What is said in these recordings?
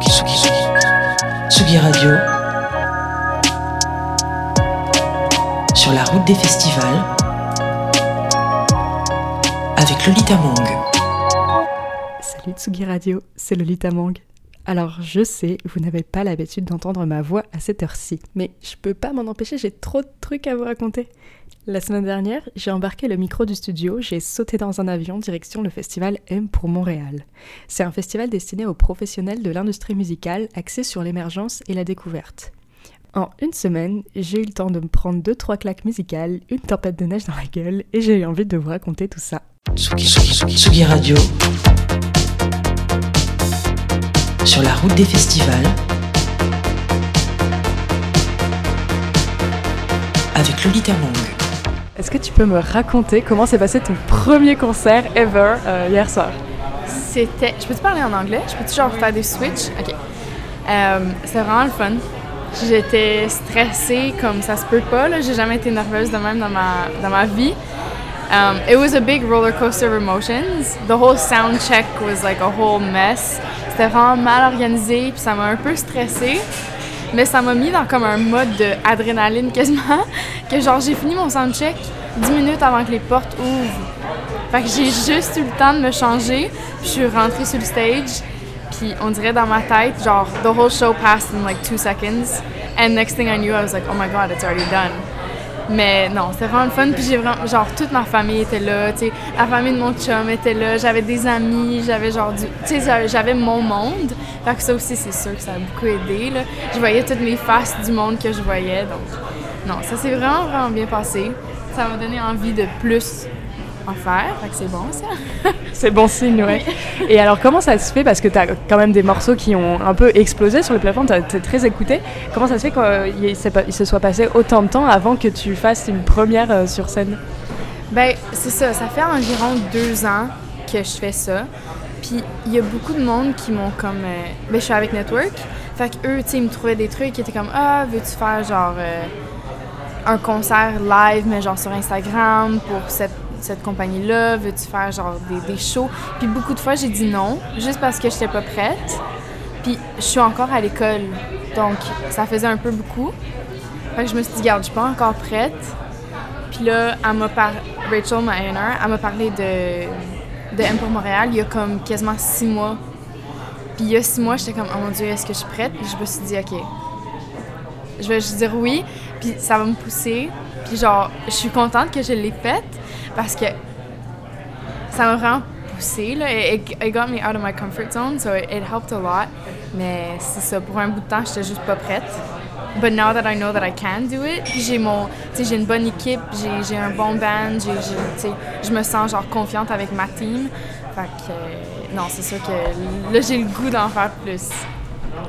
Tsugi, Radio. Sur la route des festivals. Avec Lolita Mang. Salut Tsugi Radio, c'est Lolita Mang. Alors je sais, vous n'avez pas l'habitude d'entendre ma voix à cette heure-ci, mais je peux pas m'en empêcher, j'ai trop de trucs à vous raconter. La semaine dernière, j'ai embarqué le micro du studio, j'ai sauté dans un avion direction le festival M pour Montréal. C'est un festival destiné aux professionnels de l'industrie musicale axé sur l'émergence et la découverte. En une semaine, j'ai eu le temps de me prendre deux trois claques musicales, une tempête de neige dans la gueule et j'ai eu envie de vous raconter tout ça. Tsugi, Tsugi, Tsugi, Tsugi Radio. Sur la route des festivals. Avec Lolita Mang. Est-ce que tu peux me raconter comment s'est passé ton premier concert ever euh, hier soir? C'était. Je peux te parler en anglais? Je peux toujours faire des switches? Ok. Euh, C'était vraiment le fun. J'étais stressée comme ça se peut pas. là. J'ai jamais été nerveuse de même dans ma, dans ma vie. Um, it was a big roller coaster of emotions. The whole sound check was like a whole mess. C'était vraiment mal organisé, puis ça m'a un peu stressée. Mais ça m'a mis dans comme un mode d'adrénaline quasiment, que genre j'ai fini mon soundcheck 10 minutes avant que les portes ouvrent. Fait que j'ai juste eu le temps de me changer, puis je suis rentrée sur le stage, puis on dirait dans ma tête, genre, the whole show passed in like two seconds, and next thing I knew, I was like, oh my god, it's already done. Mais non, c'était vraiment le fun. Puis j'ai vraiment, genre, toute ma famille était là, tu sais, la famille de mon chum était là, j'avais des amis, j'avais genre du. Tu sais, j'avais mon monde. Fait que ça aussi, c'est sûr que ça a beaucoup aidé, là. Je voyais toutes mes faces du monde que je voyais, donc. Non, ça s'est vraiment, vraiment bien passé. Ça m'a donné envie de plus en faire, c'est bon, ça. C'est bon signe, ouais. Et alors, comment ça se fait? Parce que tu as quand même des morceaux qui ont un peu explosé sur le plateforme, tu es très écouté. Comment ça se fait qu'il se soit passé autant de temps avant que tu fasses une première euh, sur scène? Ben, c'est ça. Ça fait environ deux ans que je fais ça. Puis, il y a beaucoup de monde qui m'ont comme. euh, ben, je suis avec Network. Fait que eux, tu sais, ils me trouvaient des trucs qui étaient comme Ah, veux-tu faire genre. euh, un concert live, mais genre sur Instagram pour cette, cette compagnie-là? Veux-tu faire genre des, shows? Puis, beaucoup de fois, j'ai dit non, juste parce que j'étais pas prête. Puis, je suis encore à l'école. Donc, ça faisait un peu beaucoup. Fait que je me suis dit, garde, je suis pas encore prête. Puis là, elle m'a par... Rachel, ma A&R, elle m'a parlé de, de M pour Montréal il y a comme quasiment six mois. Puis il y a six mois, j'étais comme, oh mon Dieu, est-ce que je suis prête? Puis je me suis dit, OK, je vais juste dire oui, puis ça va me pousser. Puis genre, je suis contente que je l'ai faite parce que ça m'a vraiment poussée, là. It, it- got me out of my comfort zone, so it, it helped a lot. Mais c'est ça, pour un bout de temps, j'étais juste pas prête. But now that I know that I can do it, j'ai mon, j'ai une bonne équipe, j'ai, un bon band, je me sens genre confiante avec ma team. Fait euh, non, c'est sûr que là, j'ai le goût d'en faire plus.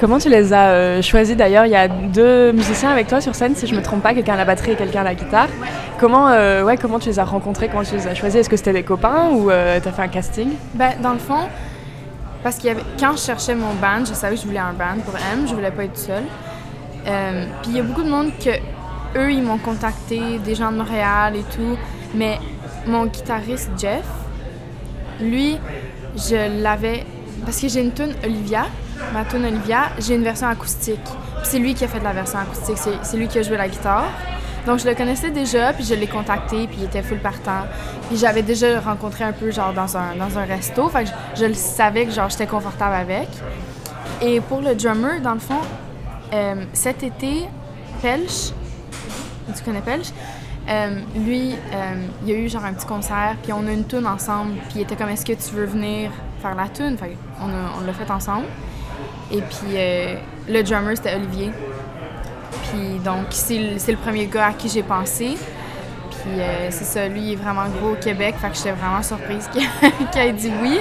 Comment tu les as euh, choisis d'ailleurs? Il y a deux musiciens avec toi sur scène, si je me trompe pas, quelqu'un à la batterie et quelqu'un à la guitare. Comment, euh, ouais, comment tu les as rencontrés? Comment tu les as choisis? Est-ce que c'était des copains ou euh, t'as fait un casting? Ben, dans le fond, parce qu'il y avait, quand je cherchais mon band, je savais que je voulais un band pour M, je voulais pas être seule. Euh, Puis il y a beaucoup de monde que eux, ils m'ont contacté, des gens de Montréal et tout, mais mon guitariste Jeff, lui, je l'avais parce que j'ai une tune Olivia, ma tune Olivia, j'ai une version acoustique. C'est lui qui a fait de la version acoustique, c'est lui qui a joué la guitare. Donc je le connaissais déjà, puis je l'ai contacté, puis il était full partant. Puis j'avais déjà rencontré un peu genre dans un, dans un resto, fait que je, je le savais que genre j'étais confortable avec. Et pour le drummer, dans le fond, euh, cet été, Pelch, tu connais Pelch? Euh, lui, euh, il y a eu genre un petit concert, puis on a une tune ensemble, puis il était comme est-ce que tu veux venir faire la tune? On l'a fait ensemble. Et puis euh, le drummer c'était Olivier. Puis donc c'est le, premier gars à qui j'ai pensé. Puis euh, c'est ça, lui il est vraiment gros au Québec, fait que j'étais vraiment surprise qu'il ait dit oui.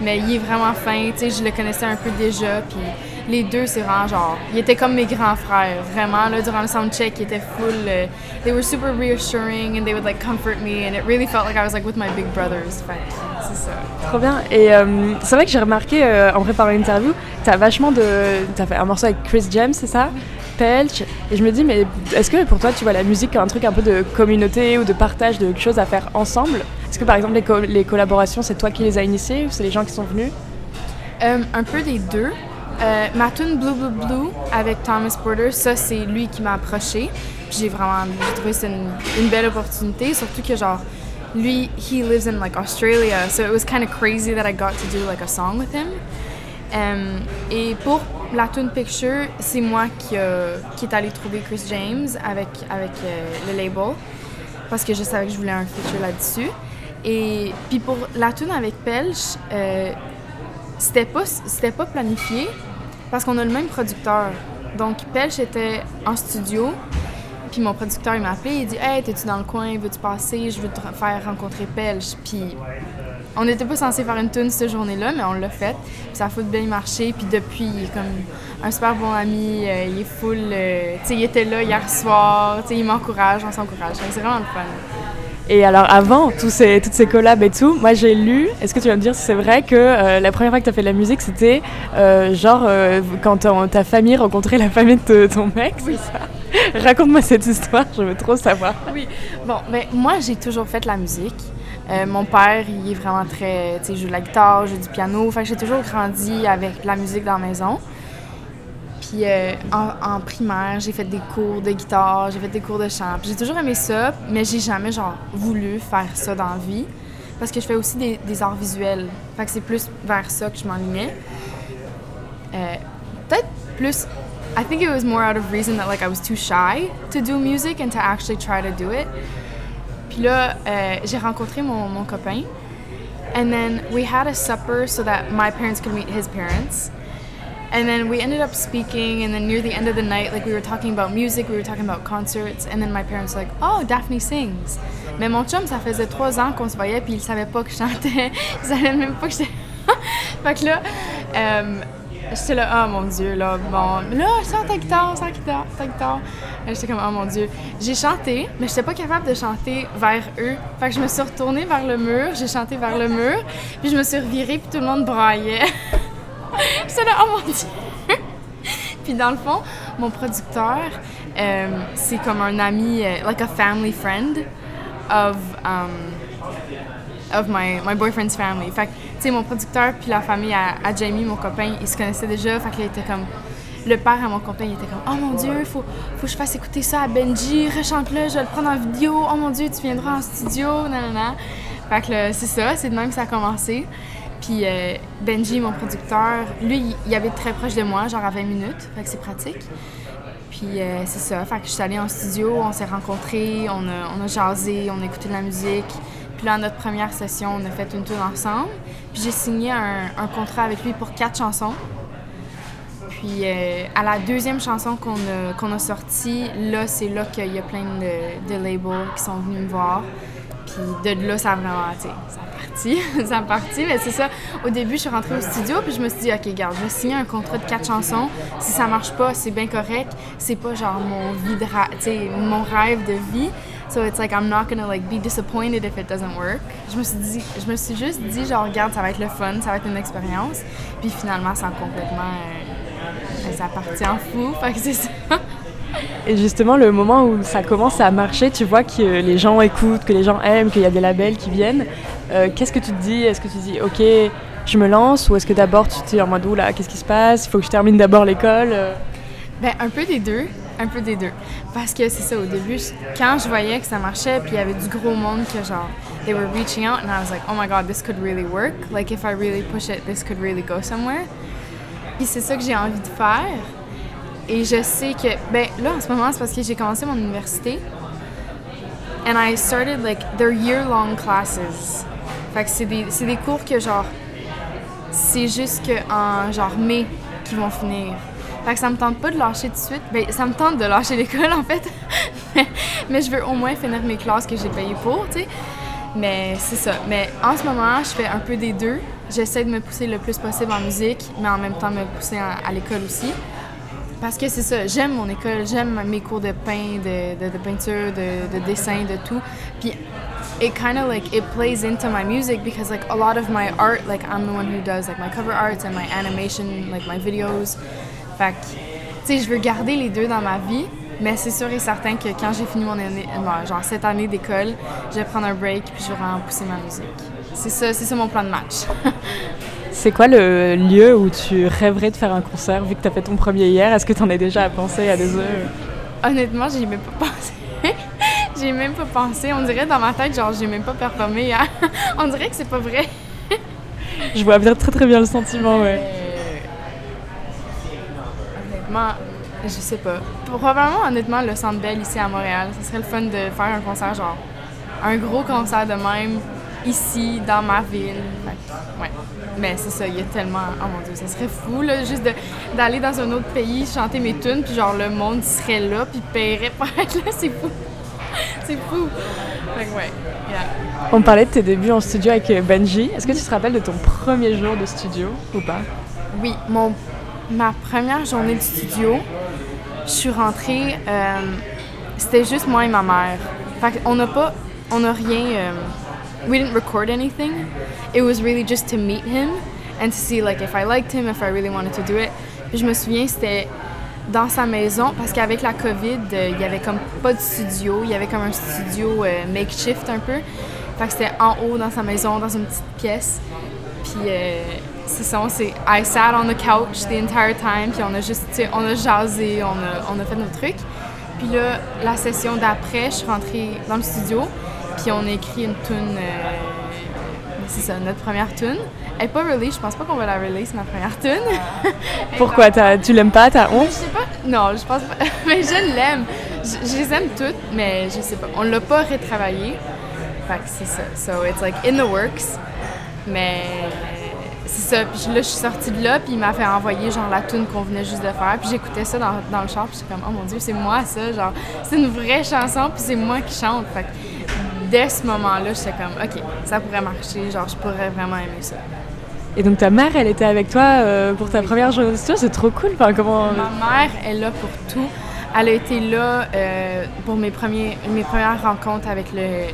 Mais il est vraiment fin, tu sais, je le connaissais un peu déjà, puis les deux c'est vraiment genre, ils étaient comme mes grands frères, vraiment là durant le soundcheck, ils étaient full, euh, they were super reassuring and they would like comfort me and it really felt like I was like with my big brothers. Trop bien. Et euh, c'est vrai que j'ai remarqué euh, en préparant l'interview, t'as vachement de. T'as fait un morceau avec Chris James, c'est ça? Pelch. Et je me dis, mais est-ce que pour toi, tu vois la musique comme un truc un peu de communauté ou de partage de choses à faire ensemble? Est-ce que par exemple, les, co- les collaborations, c'est toi qui les as initiées ou c'est les gens qui sont venus? Euh, un peu des deux. Euh, ma tune Blue Blue Blue avec Thomas Porter, ça c'est lui qui m'a approché. J'ai vraiment trouvé c'est une, une, belle opportunité, surtout que genre lui, he lives in like Australia, so it was kind of crazy that I got to do like a song with him. Um, et pour la tune Picture, c'est moi qui, euh, est allé trouver Chris James avec, avec euh, le label parce que je savais que je voulais un feature là-dessus. Et puis pour la tune avec Pelch, euh, c'était pas c'était pas planifié parce qu'on a le même producteur. Donc Pelch était en studio, puis mon producteur il m'a appelé, il dit "Hey, t'es-tu dans le coin, veux-tu passer, je veux te faire rencontrer Pelch." Puis on n'était pas censé faire une tune cette journée-là, mais on l'a fait. ça a foutu bien marché. Puis depuis, il est comme un super bon ami. Euh, il est full. Euh, tu sais, il était là hier soir. Tu sais, il m'encourage, on s'encourage. C'est vraiment le fun. Et alors avant tous ces, toutes ces collabs et tout, moi j'ai lu, est-ce que tu vas me dire si c'est vrai que euh, la première fois que tu as fait de la musique c'était genre quand ta famille rencontrait la famille de ton mec Oui. ça? Raconte-moi cette histoire, je veux trop savoir. Oui, bon, ben, moi j'ai toujours fait la musique. Euh, mon père, il est vraiment très. Tu sais, joue de la guitare, joue du piano. Fait j'ai toujours grandi avec la musique dans la maison. Puis euh, en, primaire, j'ai fait des cours de guitare, j'ai fait des cours de chant. J'ai toujours aimé ça, mais j'ai jamais genre voulu faire ça dans la vie. Parce que je fais aussi des, des arts visuels. Fait que c'est plus vers ça que je m'enlignais. Euh, Peut-être plus. I think it was more out of reason that like I was too shy to do music and to actually try to do it. Puis là, euh, j'ai rencontré mon, mon copain. And then we had a supper so that my parents could meet his parents. And then we ended up speaking, and then near the end of the night, like we were talking about music, we were talking about concerts, and then my parents were like, "Oh, Daphne sings." Mais mon chum, ça faisait trois ans qu'on se voyait, puis il savait pas que je chantais. il savait même pas que j'étais. fait que là, euh, J'étais là, oh mon Dieu, là, bon, là, chante ta guitare, chante ta guitare, ta guitare. J'étais comme, oh mon Dieu. J'ai chanté, mais j'étais pas capable de chanter vers eux. Fait que je me suis retournée vers le mur, j'ai chanté vers le mur, puis je me suis revirée, puis tout le monde braillait. J'étais là, oh mon Dieu. puis dans le fond, mon producteur, euh, c'est comme un ami, euh, like a family friend of. Um, of my, my boyfriend's family. Fait que, sais, mon producteur puis la famille à, Jamie, mon copain, ils se connaissaient déjà. Fait qu'il était comme. Le père à mon copain, il était comme Oh mon Dieu, faut, faut que je fasse écouter ça à Benji, rechante-le, je vais le prendre en vidéo. Oh mon Dieu, tu viendras en studio, nanana. Fait que c'est ça, c'est de même que ça a commencé. Puis euh, Benji, mon producteur, lui, il, avait très proche de moi, genre à 20 minutes. Fait que c'est pratique. Puis euh, c'est ça. Fait que je suis allée en studio, on s'est rencontrés, on a, on a jasé, on a écouté de la musique. Puis là, notre première session, on a fait une tour ensemble. Puis j'ai signé un, contrat avec lui pour quatre chansons. Puis euh, à la deuxième chanson qu'on a, qu'on a sortie, là, c'est là qu'il y a plein de, labels qui sont venus me voir. Puis de là, ça a vraiment, tu ça a parti. ça a parti, mais c'est ça. Au début, je suis rentrée au studio, puis je me suis dit, OK, garde, je vais signer un contrat de quatre chansons. Si ça marche pas, c'est bien correct. C'est pas genre mon, vie de mon rêve de vie. So it's like I'm not gonna like be disappointed if it doesn't work. Je me suis dit, je me suis juste dit genre regarde ça va être le fun, ça va être une expérience. Puis finalement ça a complètement, euh, ça partit en fou. Fait que c'est ça. Et justement, le moment où ça commence à marcher, tu vois que les gens écoutent, que les gens aiment, qu'il y a des labels qui viennent. Euh, qu'est-ce que tu te dis? Est-ce que tu te dis, ok, je me lance Ou est-ce que d'abord tu te dis en mode, là, qu'est-ce qui se passe? Il faut que je termine d'abord l'école Ben, un peu des deux. Un peu des deux. Parce que c'est ça, au début, quand je voyais que ça marchait, puis il y avait du gros monde que genre, they were reaching out, and I was like, oh my god, this could really work. Like, if I really push it, this could really go somewhere. Puis c'est ça que j'ai envie de faire. Et je sais que, ben là, en ce moment, c'est parce que j'ai commencé mon université. And I started, like, they're year-long classes. Fait que c'est des, des cours que, genre, c'est juste en, genre, mai qui vont finir. Fait que ça me tente pas de lâcher tout de suite. Ben, ça me tente de lâcher l'école, en fait. mais, je veux au moins finir mes classes que j'ai payées pour, tu sais. Mais c'est ça. Mais en ce moment, je fais un peu des deux. J'essaie de me pousser le plus possible en musique, mais en même temps me pousser à, l'école aussi. Parce que c'est ça, j'aime mon école, j'aime mes cours de pain, de, peinture, de, de, dessin, de tout. Puis it kind of like it plays into my music because like a lot of my art, like I'm the one who does like my cover arts and my animation, like my videos. Fait que, tu sais, je veux garder les deux dans ma vie, mais c'est sûr et certain que quand j'ai fini mon année, euh, genre cette année d'école, je vais prendre un break puis je vais vraiment pousser ma musique. C'est ça, c'est ça mon plan de match. C'est quoi le lieu où tu rêverais de faire un concert vu que tu as fait ton premier hier? Est-ce que tu en as déjà pensé à des heures? Honnêtement, j'ai même pas pensé. j'ai même pas pensé. On dirait dans ma tête, genre, j'ai même pas performé. On dirait que c'est pas vrai. Je vois bien très très bien le sentiment, ouais. Honnêtement, je sais pas. Probablement, honnêtement, le Centre Bell ici à Montréal, ce serait le fun de faire un concert, genre, un gros concert de même, ici, dans ma ville. Ouais. Mais c'est ça, il y a tellement. Oh mon dieu, ça serait fou, là, juste d'aller dans un autre pays, chanter mes tunes, puis genre, le monde serait là, puis paierait pour être là, c'est fou. c'est fou. Fait ouais, On parlait de tes débuts en studio avec Benji. Est-ce que tu te rappelles de ton premier jour de studio ou pas? Oui, mon, ma première journée de studio, je suis rentrée, euh, c'était juste moi et ma mère. Fait on n'a pas, on n'a rien, euh, we didn't record anything. It was really just to meet him and to see like if I liked him, if I really wanted to do it. Puis je me souviens, c'était dans sa maison parce qu'avec la COVID, euh, il y avait comme pas de studio, il y avait comme un studio makeshift un peu. Fait c'était en haut dans sa maison, dans une petite pièce. Puis c'est ça, c'est I sat on the couch the entire time, puis on a juste, on a jasé, on a, on a fait nos trucs. Puis là, la session d'après, je suis rentrée dans le studio, puis on a écrit une tune. Euh, c'est ça, notre première tune. Elle n'est pas release, je pense pas qu'on va la release, ma première tune. Pourquoi Tu l'aimes pas T'as honte? Je sais pas. Non, je pense pas. mais je l'aime. Je, je, les aime toutes, mais je sais pas. On l'a pas retravaillé. Fait que c'est ça. So it's like in the works. Mais c'est ça. Puis là, je suis sortie de là, puis il m'a fait envoyer genre la tune qu'on venait juste de faire. Puis j'écoutais ça dans, dans, le char, puis j'étais comme, oh mon Dieu, c'est moi ça. Genre, c'est une vraie chanson, puis c'est moi qui chante. Fait que dès ce moment-là, j'étais comme, OK, ça pourrait marcher. Genre, je pourrais vraiment aimer ça. Et donc ta mère, elle était avec toi euh, pour ta première journée de studio, c'est trop cool. Enfin, comment... Ma mère est là pour tout. Elle a été là euh, pour mes, premiers, mes premières rencontres avec le,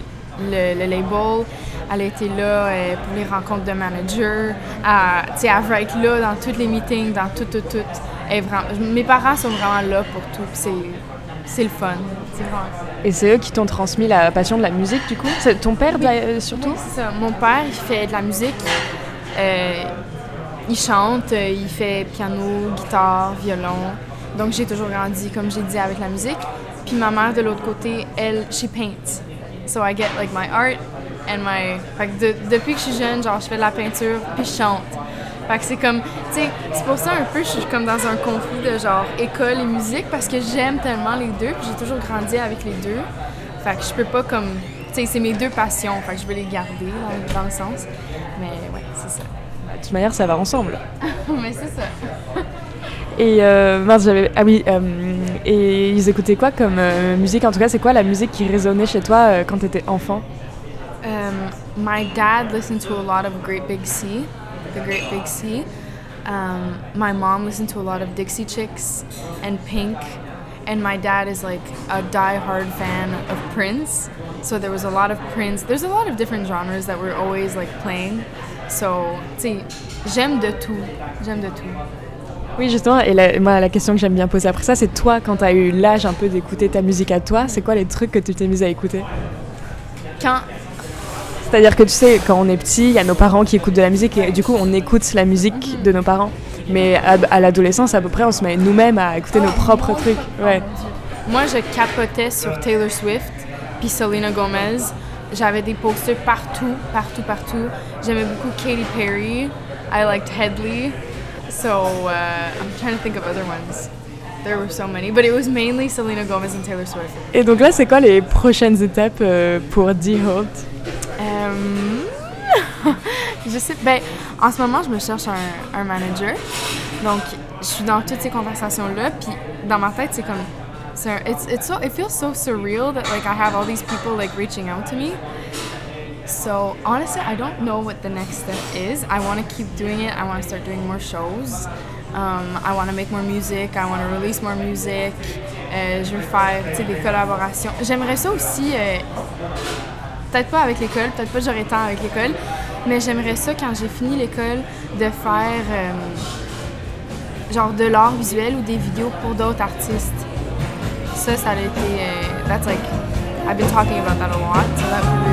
le, le label. Elle a été là euh, pour les rencontres de managers. Elle, elle veut être là dans tous les meetings, dans tout, tout, tout. mes parents sont vraiment là pour tout. C'est, c'est le fun. Et c'est eux qui t'ont transmis la passion de la musique, du coup? C'est ton père, euh, surtout? C'est ça. Mon père, il fait de la musique. Euh, il chante, il fait piano, guitare, violon. Donc j'ai toujours grandi, comme j'ai dit, avec la musique. Puis ma mère, de l'autre côté, elle, she paints. So I get like my art and my. Fait que depuis que je suis jeune, genre, je fais de la peinture puis je chante. Fait que c'est comme, tu sais, c'est pour ça un peu, je suis comme dans un conflit de genre école et musique parce que j'aime tellement les deux puis j'ai toujours grandi avec les deux. Fait que je peux pas comme, tu sais, c'est mes deux passions, fait que je veux les garder dans, le sens. Mais ouais, c'est ça. De toute manière, ça va ensemble. Mais c'est ça. Et euh, mince, j'avais. Ah oui, euh, et ils écoutaient quoi comme euh, musique? En tout cas, c'est quoi la musique qui résonnait chez toi euh, quand tu étais enfant? Um, My dad listened to a lot of Great Big Sea, the Great Big Sea. Um, my mom listened to a lot of Dixie Chicks and Pink. And my dad is like a die-hard fan of Prince. So there was a lot of Prince. There's a lot of different genres that we're always like playing. So, tu j'aime de tout. J'aime de tout. Oui, justement, et la, moi, la question que j'aime bien poser après ça, c'est toi, quand tu as eu l'âge un peu d'écouter ta musique à toi, c'est quoi les trucs que tu t'es mise à écouter? Quand. C'est-à-dire que tu sais, quand on est petit, il y a nos parents qui écoutent de la musique et du coup, on écoute la musique de nos parents. Mais à, l'adolescence, à peu près, on se met nous-mêmes à écouter nos propres trucs. Ouais. Moi, je capotais sur Taylor Swift puis Selena Gomez. J'avais des posters partout, partout, partout. J'aimais beaucoup Katy Perry. I liked Headley. So uh, I'm trying to think of other ones. There were so many, but it was mainly Selena Gomez and Taylor Swift. Et donc là, c'est quoi les prochaines étapes euh, pour D-Holt um, Je sais, ben, en ce moment, je me cherche un, un manager. Donc, je suis dans toutes ces conversations-là, puis dans ma tête, c'est comme, it's, it's so, it feels so surreal that like I have all these people like reaching out to me. So honestly, I don't know what the next step is. I want to keep doing it. I want to start doing more shows. Um, I want to make more music. I want to release more music. Euh, je veux faire des collaborations. J'aimerais ça aussi, euh, peut-être pas avec l'école, peut-être pas j'aurai temps avec l'école, mais j'aimerais ça quand j'ai fini l'école de faire euh, genre de l'art visuel ou des vidéos pour d'autres artistes. Ça, ça a été. Euh, that's like. I've been talking about that a lot, so that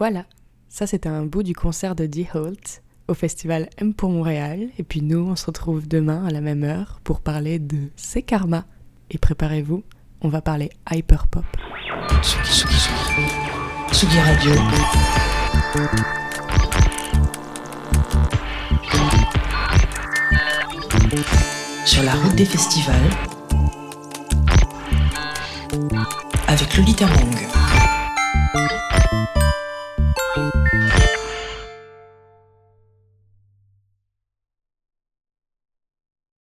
Voilà, ça c'était un bout du concert de Dee Holt au festival M pour Montréal. Et puis nous, on se retrouve demain à la même heure pour parler de C'est Karma. Et préparez-vous, on va parler hyperpop. Tsugi, Tsugi, Radio. Sur la route des festivals avec Lolita Mang.